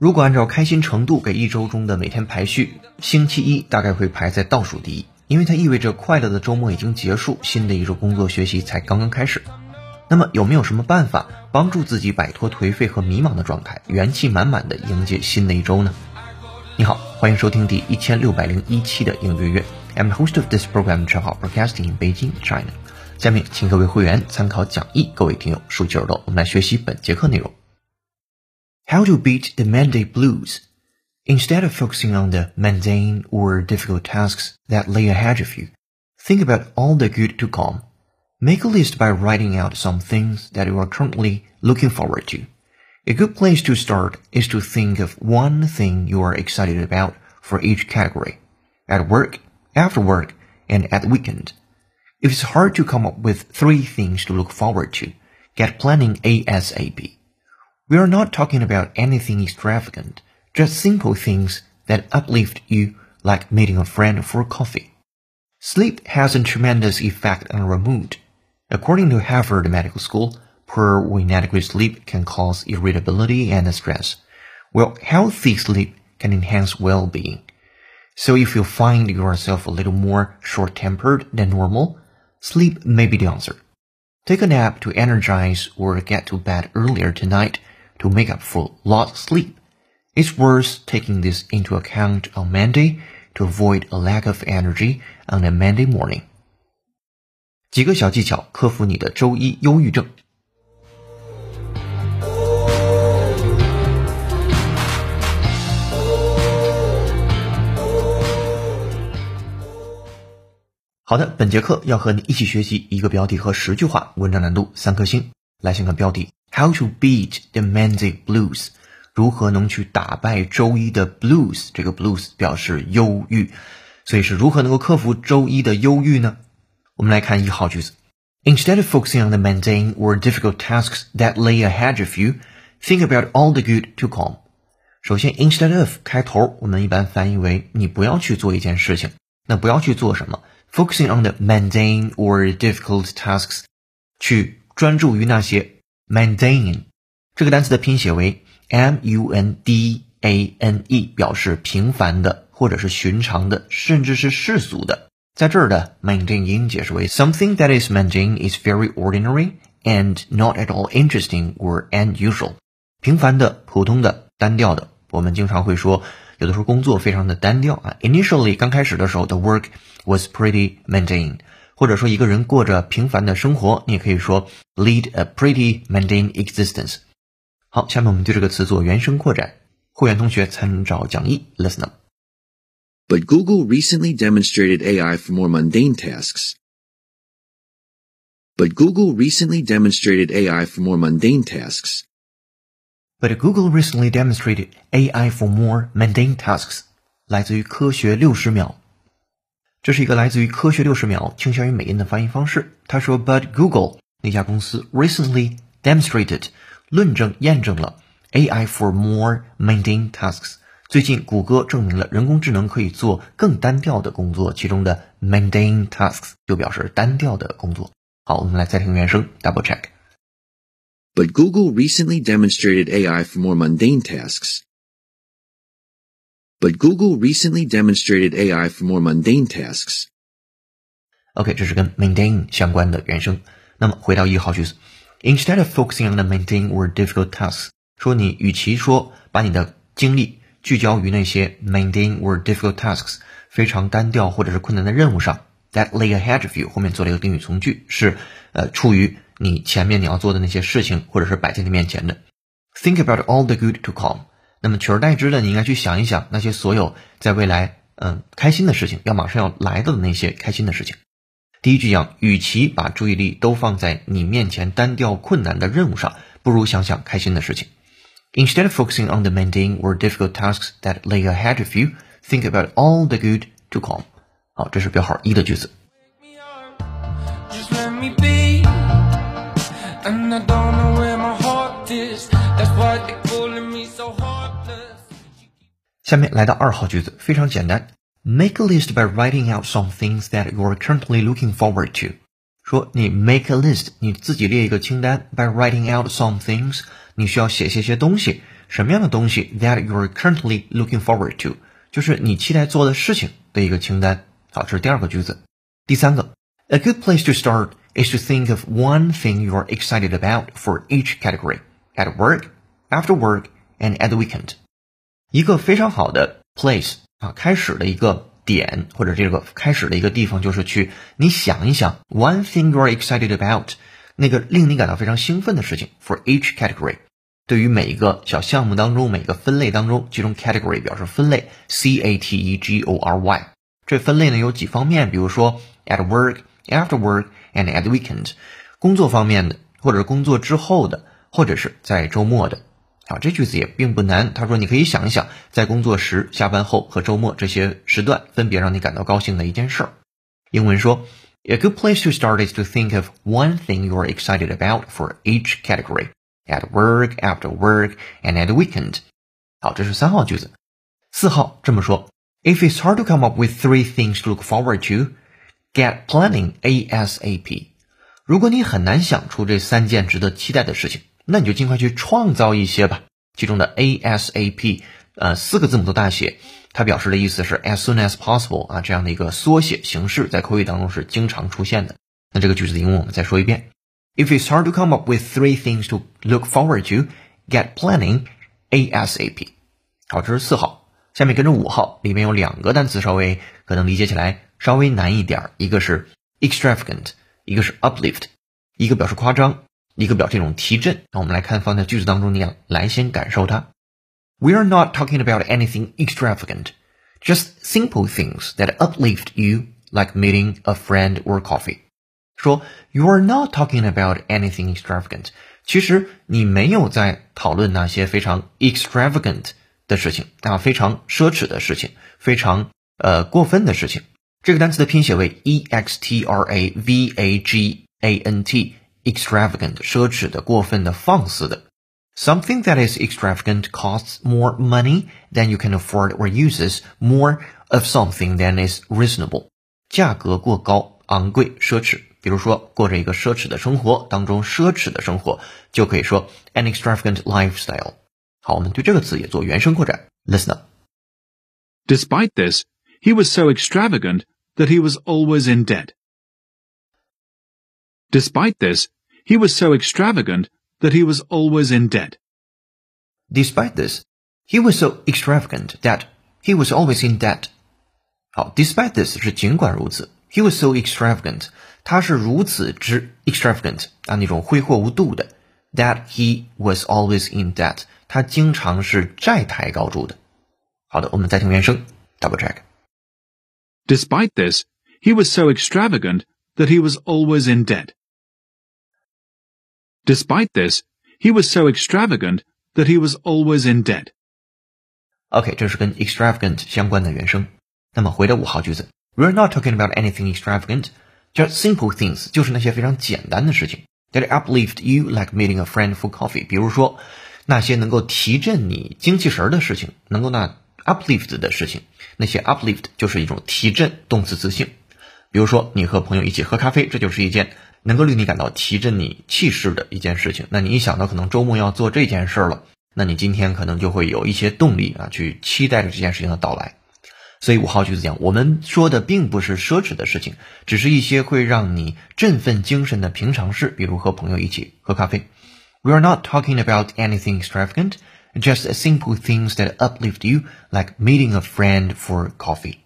如果按照开心程度给一周中的每天排序，星期一大概会排在倒数第一，因为它意味着快乐的周末已经结束，新的一周工作学习才刚刚开始。那么有没有什么办法帮助自己摆脱颓废和迷茫的状态，元气满满的迎接新的一周呢？你好，欢迎收听第一千六百零一期的应对月。I'm host of this program, 参考 Broadcasting in Beijing, China 下面请各位会员参考讲义，各位听友竖起耳朵，我们来学习本节课内容。How to beat the Monday blues? Instead of focusing on the mundane or difficult tasks that lay ahead of you, think about all the good to come. Make a list by writing out some things that you are currently looking forward to. A good place to start is to think of one thing you are excited about for each category. At work, after work, and at the weekend. If it's hard to come up with three things to look forward to, get planning ASAP. We are not talking about anything extravagant, just simple things that uplift you like meeting a friend for coffee. Sleep has a tremendous effect on our mood. According to Harvard Medical School, poor or inadequate sleep can cause irritability and stress, while healthy sleep can enhance well-being. So if you find yourself a little more short-tempered than normal, sleep may be the answer. Take a nap to energize or get to bed earlier tonight to make up for lost sleep. It's worth taking this into account on Monday to avoid a lack of energy on a Monday morning. 几个小技巧克服你的周一忧郁症。好的，本节课要和你一起学习一个标题和十句话，文章难度三颗星。来先看标题：How to beat the Monday blues？如何能去打败周一的 blues？这个 blues 表示忧郁，所以是如何能够克服周一的忧郁呢？我们来看一号句子：Instead of focusing on the mundane or difficult tasks that lay ahead of you, think about all the good to come。首先，instead of 开头，我们一般翻译为你不要去做一件事情，那不要去做什么？Focusing on the mundane or difficult tasks，去专注于那些 mundane 这个单词的拼写为 m u n d a n e，表示平凡的或者是寻常的，甚至是世俗的。 在这儿的 mundane 音解释为 something that is mundane is very ordinary and not at all interesting or unusual。平凡的、普通的、单调的。我们经常会说，有的时候工作非常的单调啊。Initially 刚开始的时候，the work was pretty mundane。或者说一个人过着平凡的生活，你也可以说 lead a pretty mundane existence。好，下面我们对这个词做原声扩展。会员同学参照讲义，listen up。But Google recently demonstrated AI for more mundane tasks. But Google recently demonstrated AI for more mundane tasks. But Google recently demonstrated AI for more mundane tasks。来自于科学六十秒，这是一个来自于科学六十秒倾向于美音的发音方式。他说，But Google 那家公司 recently demonstrated 论证验证了 AI for more mundane tasks。 最近，谷歌证明了人工智能可以做更单调的工作，其中的 mundane tasks 就表示单调的工作。好，我们来再听原声，double check。 But Google recently demonstrated AI for more mundane tasks. But Google recently demonstrated AI for more mundane tasks. OK，这是跟 mundane 相关的原声。那么回到一号句子，Instead of focusing on the mundane or difficult tasks，说你与其说把你的精力 聚焦于那些 mundane or difficult tasks 非常单调或者是困难的任务上，that lay ahead of you 后面做了一个定语从句，是呃处于你前面你要做的那些事情或者是摆在你面前的。Think about all the good to come。那么取而代之的，你应该去想一想那些所有在未来嗯开心的事情，要马上要来到的那些开心的事情。第一句讲，与其把注意力都放在你面前单调困难的任务上，不如想想开心的事情。Instead of focusing on the mundane or difficult tasks that lay ahead of you, think about all the good to come。好，这是标号一的句子。 Just let me be. And I don't know where my heart is. That's why they're calling me so heartless. 下面来到二号句子，非常简单。Make a list by writing out some things that you are currently looking forward to。说你 make a list，你自己列一个清单。By writing out some things， 你需要写些些东西。什么样的东西？That you are currently looking forward to，就是你期待做的事情的一个清单。好，这是第二个句子。第三个，A good place to start is to think of one thing you are excited about for each category at work, after work, and at the weekend. 一个非常好的 place 啊，开始的一个点或者这个开始的一个地方，就是去你想一想 one thing you are excited about 那个令你感到非常兴奋的事情 for each category。 对于每一个小项目当中，每个分类当中，其中 category 表示分类，c a t e g o r y。这分类呢有几方面，比如说 at work, after work, and at weekend。工作方面的，或者工作之后的，或者是在周末的。啊，这句子也并不难。他说，你可以想一想，在工作时、下班后和周末这些时段，分别让你感到高兴的一件事儿。英文说，A good place to start is to think of one thing you are excited about for each category at work, after work, and at weekend。好，这是三号句子。四号这么说：If it's hard to come up with three things to look forward to, get planning ASAP。如果你很难想出这三件值得期待的事情。那你就尽快去创造一些吧。其中的 ASAP，呃，四个字母都大写，它表示的意思是 as soon as possible 啊，这样的一个缩写形式在口语当中是经常出现的。那这个句子的英文我们再说一遍 ：If it's hard to come up with three things to look forward to, get planning ASAP。好，这是四号。下面跟着五号，里面有两个单词稍微可能理解起来稍微难一点，一个是 extravagant，一个是 uplift，一个表示夸张。一个表这种提振，那我们来看放在句子当中，你来先感受它。We are not talking about anything extravagant, just simple things that uplift you, like meeting a friend or coffee. 说 You are not talking about anything extravagant，其实你没有在讨论那些非常 extravagant 的事情啊，非常奢侈的事情，非常呃过分的事情。这个单词的拼写为 e x t r a v a g a n t。extravagant 奢侈的、过分的、放肆的。Something that is extravagant costs more money than you can afford or uses more of something than is reasonable。价格过高、昂贵、奢侈。 比如说，过着一个奢侈的生活当中，奢侈的生活就可以说 an extravagant lifestyle。好，我们对这个词也做原声扩展。Listen up. Despite this, he was so extravagant that he was always in debt. Despite this, he was so extravagant that he was always in debt. Despite this, he was so extravagant that he was always in debt. 好，despite this 是尽管如此 ，he was so extravagant，他是如此之 extravagant 啊，那种挥霍无度的，that he was always in debt，他经常是债台高筑的。好的，我们再听原声，double check。 Despite this, he was so extravagant that he was always in debt. Despite this, he was so extravagant that he was always in debt. OK，这是跟 extravagant 相关的原声。那么回到五号句子 ，We're not talking about anything extravagant, just simple things，就是那些非常简单的事情。That uplift you like meeting a friend for coffee。比如说，那些能够提振你精气神的事情，能够那 uplift 的事情，那些 uplift 就是一种提振，动词词性。比如说，你和朋友一起喝咖啡，这就是一件能够令你感到提振你气势的一件事情。那你一想到可能周末要做这件事儿了，那你今天可能就会有一些动力啊，去期待着这件事情的到来。所以五号句子讲，我们说的并不是奢侈的事情，只是一些会让你振奋精神的平常事，比如和朋友一起喝咖啡。We are not talking about anything extravagant, just simple things that uplift you, like meeting a friend for coffee.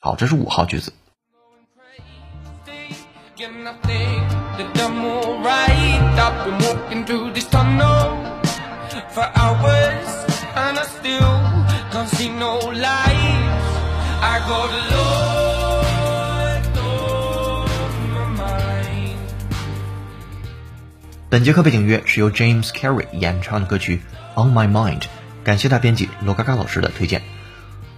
好，这是五号句子。 And I think that I'm alright. I've been walking through this tunnel for hours, and I still can't see no light. Go，本节课背景乐是由 James Carey 演唱的歌曲《On My Mind》，感谢大编辑罗嘎嘎老师的推荐。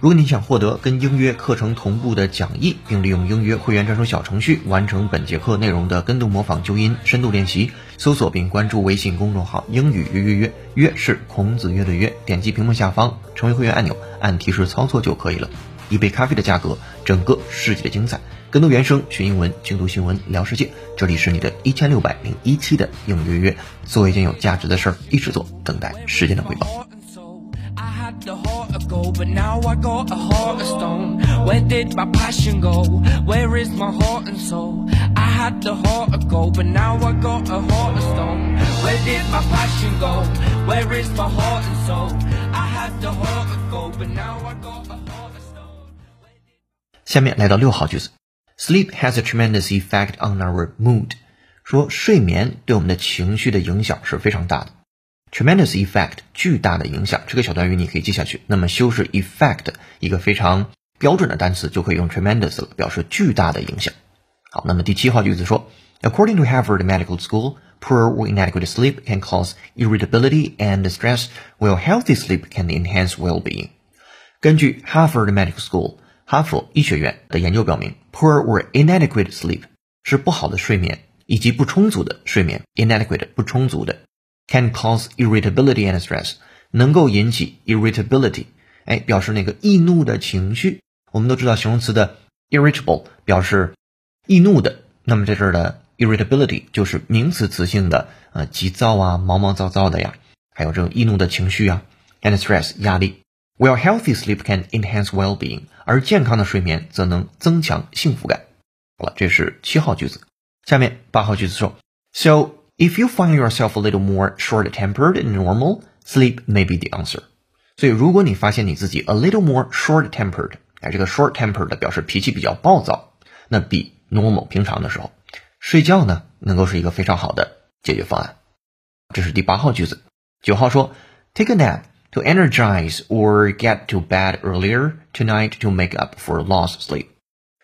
如果你想获得跟英约课程同步的讲义，并利用英约会员专属小程序完成本节课内容的跟读模仿、纠音、深度练习，搜索并关注微信公众号“英语约约约”，约是孔子约的约，点击屏幕下方成为会员按钮，按提示操作就可以了。一杯咖啡的价格，整个世界的精彩。更多原声学英文，精读新闻聊世界。这里是你的一千六百零一期的英约约，做一件有价值的事儿，一直做，等待时间的回报。the heart of gold, but now I got a heart of stone. Where did my passion go? Where is my heart and soul? I had the heart of gold, but now I got a heart of stone. Where did my passion go? Where is my heart and soul? I had the heart of gold, but now I got a. 下面来到六号句子，Sleep has a tremendous effect on our mood。说睡眠对我们的情绪的影响是非常大的。Tremendous effect，巨大的影响，这个小短语你可以记下去。那么修饰 effect，一个非常标准的单词就可以用 tremendous 了，表示巨大的影响。好，那么第七号句子说，According to Harvard Medical School, poor or inadequate sleep can cause irritability and stress, while healthy sleep can enhance well-being。根据 Harvard Medical School 哈佛医学院的研究表明，poor or inadequate sleep 是不好的睡眠以及不充足的睡眠，inadequate 不充足的。can cause irritability and stress，能够引起 irritability，哎，表示那个易怒的情绪。我们都知道形容词的 irritable 表示易怒的，那么在这儿的 irritability 就是名词词性的，呃，急躁啊，毛毛躁躁的呀，还有这种易怒的情绪啊，and stress 压力。While healthy sleep can enhance well-being，而健康的睡眠则能增强幸福感。好了，这是七号句子。下面八号句子说，So If you find yourself a little more short-tempered than normal, sleep may be the answer. 所以，如果你发现你自己 a little more short-tempered，哎，这个 short-tempered 表示脾气比较暴躁，那比 normal 平常的时候，睡觉呢能够是一个非常好的解决方案。这是第八号句子。九号说，take a nap to energize or get to bed earlier tonight to make up for lost sleep。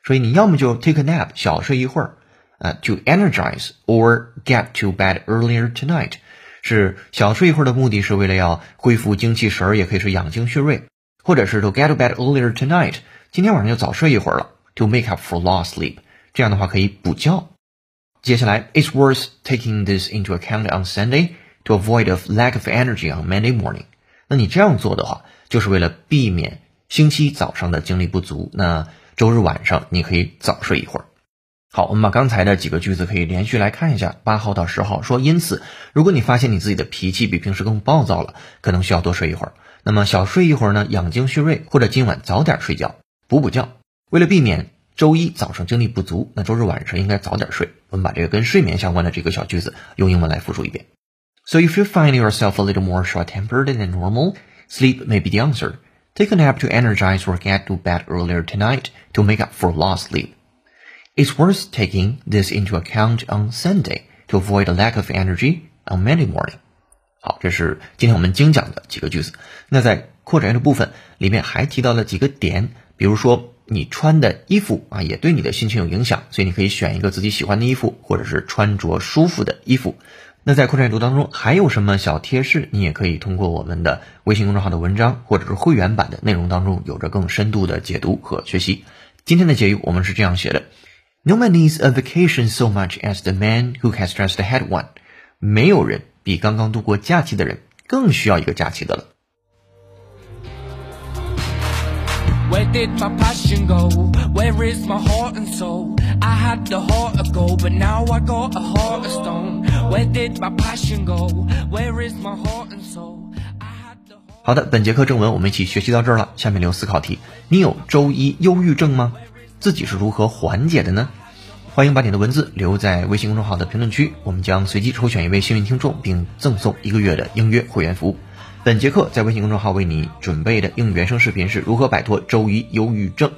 所以你要么就 take a nap，小睡一会儿。啊，to energize or get to bed earlier tonight，是小睡一会儿的目的是为了要恢复精气神儿，也可以是养精蓄锐，或者是 to get to bed earlier tonight，今天晚上就早睡一会儿了，to make up for lost sleep，这样的话可以补觉。接下来，it's worth taking this into account on Sunday to avoid a lack of energy on Monday morning。 那你这样做的话，就是为了避免星期早上的精力不足，那周日晚上你可以早睡一会儿。好，我们把刚才的几个句子可以连续来看一下。八号到十号说，因此，如果你发现你自己的脾气比平时更暴躁了，可能需要多睡一会儿。那么小睡一会儿呢，养精蓄锐，或者今晚早点睡觉，补补觉。为了避免周一早上精力不足，那周日晚上应该早点睡。我们把这个跟睡眠相关的这个小句子用英文来复述一遍。So if you find yourself a little more short-tempered than normal, sleep may be the answer. Take a nap to energize or get to bed earlier tonight to make up for lost sleep. It's worth taking this into account on Sunday to avoid a lack of energy on Monday morning. 好，这是今天我们精讲的几个句子。那在扩展的部分里面还提到了几个点，比如说你穿的衣服啊，也对你的心情有影响，所以你可以选一个自己喜欢的衣服，或者是穿着舒服的衣服。 那在扩展阅读当中还有什么小贴士？你也可以通过我们的微信公众号的文章，或者是会员版的内容当中，有着更深度的解读和学习。今天的结语我们是这样写的。No man needs a vacation so much as the man who has just had one。没有人比刚刚度过假期的人更需要一个假期的了。Where did my passion go? Where is my heart and soul? I had the heart of gold, but now I got a heart of stone. Where did my passion go? Where is my heart and soul? 好的，本节课正文我们一起学习到这儿了。下面留思考题：你有周一忧郁症吗？自己是如何缓解的呢？欢迎把你的文字留在微信公众号的评论区，我们将随机抽选一位幸运听众，并赠送一个月的应约会员服务。本节课在微信公众号为你准备的英语原声视频是如何摆脱周一忧郁症。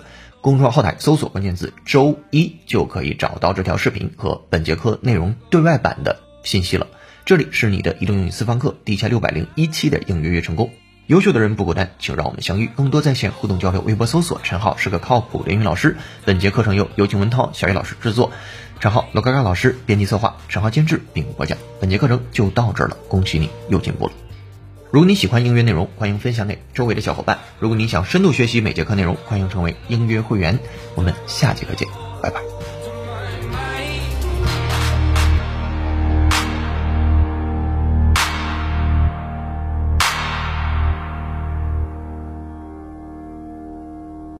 公众号后台搜索关键字“周一”就可以找到这条视频和本节课内容对外版的信息了。这里是你的移动英语私房课第一千六百零一期的应约约成功。优秀的人不孤单，请让我们相遇。更多在线互动交流，微博搜索陈浩是个靠谱的英语老师。本节课程由有请文涛、小雨老师制作，陈浩、罗嘎嘎老师编辑策划，陈浩监制并播讲。本节课程就到这儿了，恭喜你又进步了。如果你喜欢音乐内容，欢迎分享给周围的小伙伴。如果你想深度学习每节课内容，欢迎成为音乐会员。我们下节课见，拜拜。